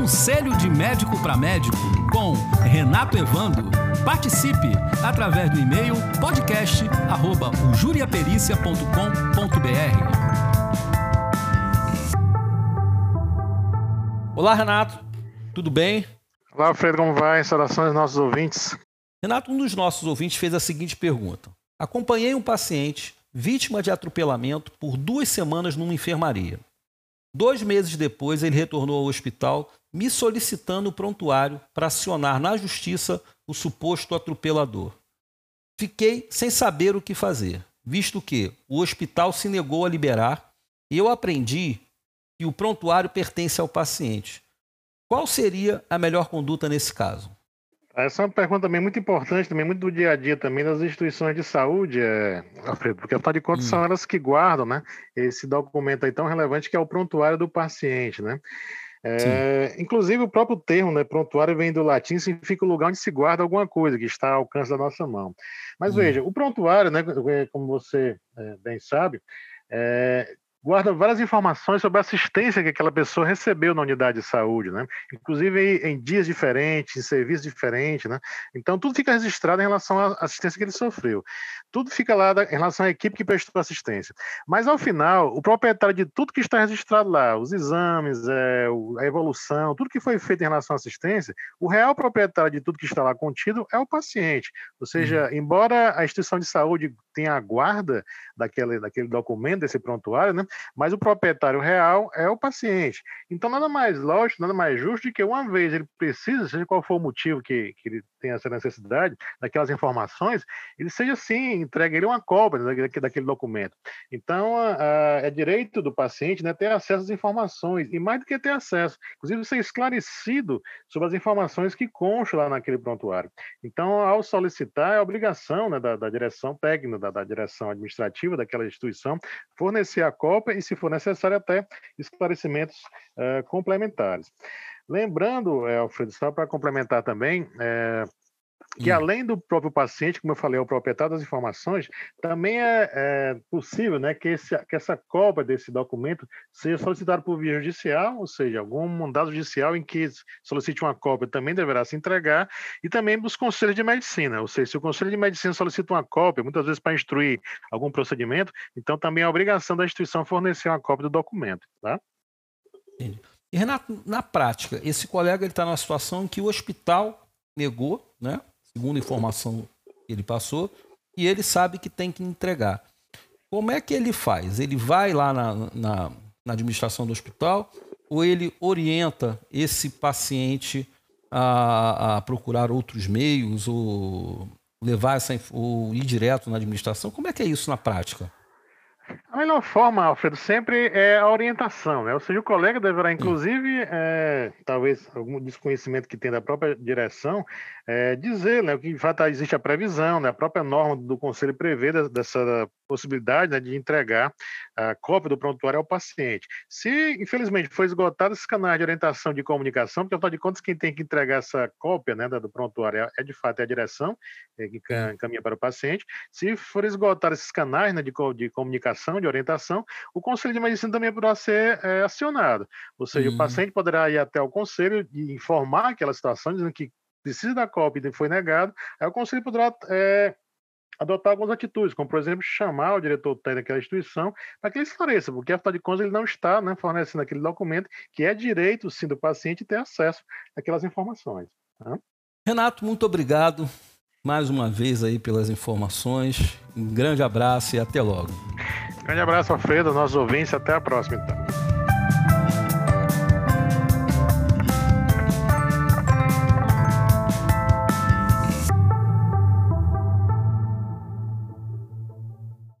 Conselho de Médico para Médico com Renato Evando. Participe através do e-mail podcast@juriapericia.com.br. Olá, Renato. Tudo bem? Olá, Alfredo, como vai? Saudações aos nossos ouvintes. Renato, um dos nossos ouvintes fez a seguinte pergunta: Acompanhei um paciente vítima de atropelamento por duas semanas numa enfermaria. Dois meses depois, ele retornou ao hospital me solicitando o prontuário para acionar na justiça o suposto atropelador. Fiquei sem saber o que fazer, visto que o hospital se negou a liberar e eu aprendi que o prontuário pertence ao paciente. Qual seria a melhor conduta nesse caso? Essa é uma pergunta também muito importante, também muito do dia a dia também das instituições de saúde, é, Alfredo, porque afinal de contas hum. são elas que guardam, né, esse documento aí tão relevante que é o prontuário do paciente, né? É, inclusive o próprio termo, né, prontuário vem do latim, significa o lugar onde se guarda alguma coisa que está ao alcance da nossa mão. Mas hum. veja, o prontuário, né, como você é, bem sabe, é, guarda várias informações sobre a assistência que aquela pessoa recebeu na unidade de saúde, né? Inclusive em dias diferentes, em serviços diferentes, né? Então tudo fica registrado em relação à assistência que ele sofreu. Tudo fica lá em relação à equipe que prestou assistência. Mas ao final, o proprietário de tudo que está registrado lá, os exames, é, a evolução, tudo que foi feito em relação à assistência, o real proprietário de tudo que está lá contido é o paciente. Ou seja, uhum. embora a instituição de saúde tenha a guarda daquele, daquele documento, desse prontuário, né? Mas o proprietário real é o paciente. Então, nada mais lógico, nada mais justo de que uma vez ele precisa, seja qual for o motivo que, que ele tem essa necessidade daquelas informações, ele seja sim entregue ele uma cópia daquele, daquele documento. Então, é direito do paciente né, ter acesso às informações, e mais do que ter acesso, inclusive ser esclarecido sobre as informações que constam lá naquele prontuário. Então, ao solicitar, é obrigação né, da, da direção técnica, da, da direção administrativa daquela instituição, fornecer a cópia e, se for necessário, até esclarecimentos uh, complementares. Lembrando, Alfredo, só para complementar também, é, que além do próprio paciente, como eu falei, é o proprietário das informações, também é, é possível né, que, esse, que, essa cópia desse documento seja solicitada por via judicial, ou seja, algum mandado judicial em que solicite uma cópia também deverá se entregar, e também dos conselhos de medicina, ou seja, se o conselho de medicina solicita uma cópia, muitas vezes para instruir algum procedimento, então também é obrigação da instituição fornecer uma cópia do documento. Tá? E Renato, na prática, esse colega está numa situação em que o hospital negou, né? Segundo a informação que ele passou, e ele sabe que tem que entregar. Como é que ele faz? Ele vai lá na, na, na administração do hospital ou ele orienta esse paciente a, a, procurar outros meios ou levar essa ou ir direto na administração? Como é que é isso na prática? A melhor forma, Alfredo, sempre é a orientação, né? Ou seja, o colega deverá, inclusive, é, talvez algum desconhecimento que tem da própria direção, é, dizer né, que de fato existe a previsão, né, a própria norma do Conselho prevê dessa possibilidade né, de entregar a cópia do prontuário ao paciente. Se, infelizmente, for esgotado esse canal de orientação de comunicação, porque, afinal de contas, quem tem que entregar essa cópia né, do prontuário é, é de fato, é a direção é, que encaminha para o paciente. Se for esgotado esses canais né, de, de comunicação, de orientação, o Conselho de Medicina também poderá ser é, acionado. Ou seja, uhum. o paciente poderá ir até o Conselho e informar aquela situação, dizendo que precisa da cópia e foi negado, aí o Conselho poderá é, adotar algumas atitudes, como, por exemplo, chamar o diretor técnico daquela instituição para que ele esclareça, porque, afinal de contas, ele não está né, fornecendo aquele documento que é direito, sim, do paciente ter acesso àquelas informações. Tá? Renato, muito obrigado mais uma vez aí pelas informações. Um grande abraço e até logo. Grande abraço, Alfredo, nossos ouvintes. Até a próxima, então.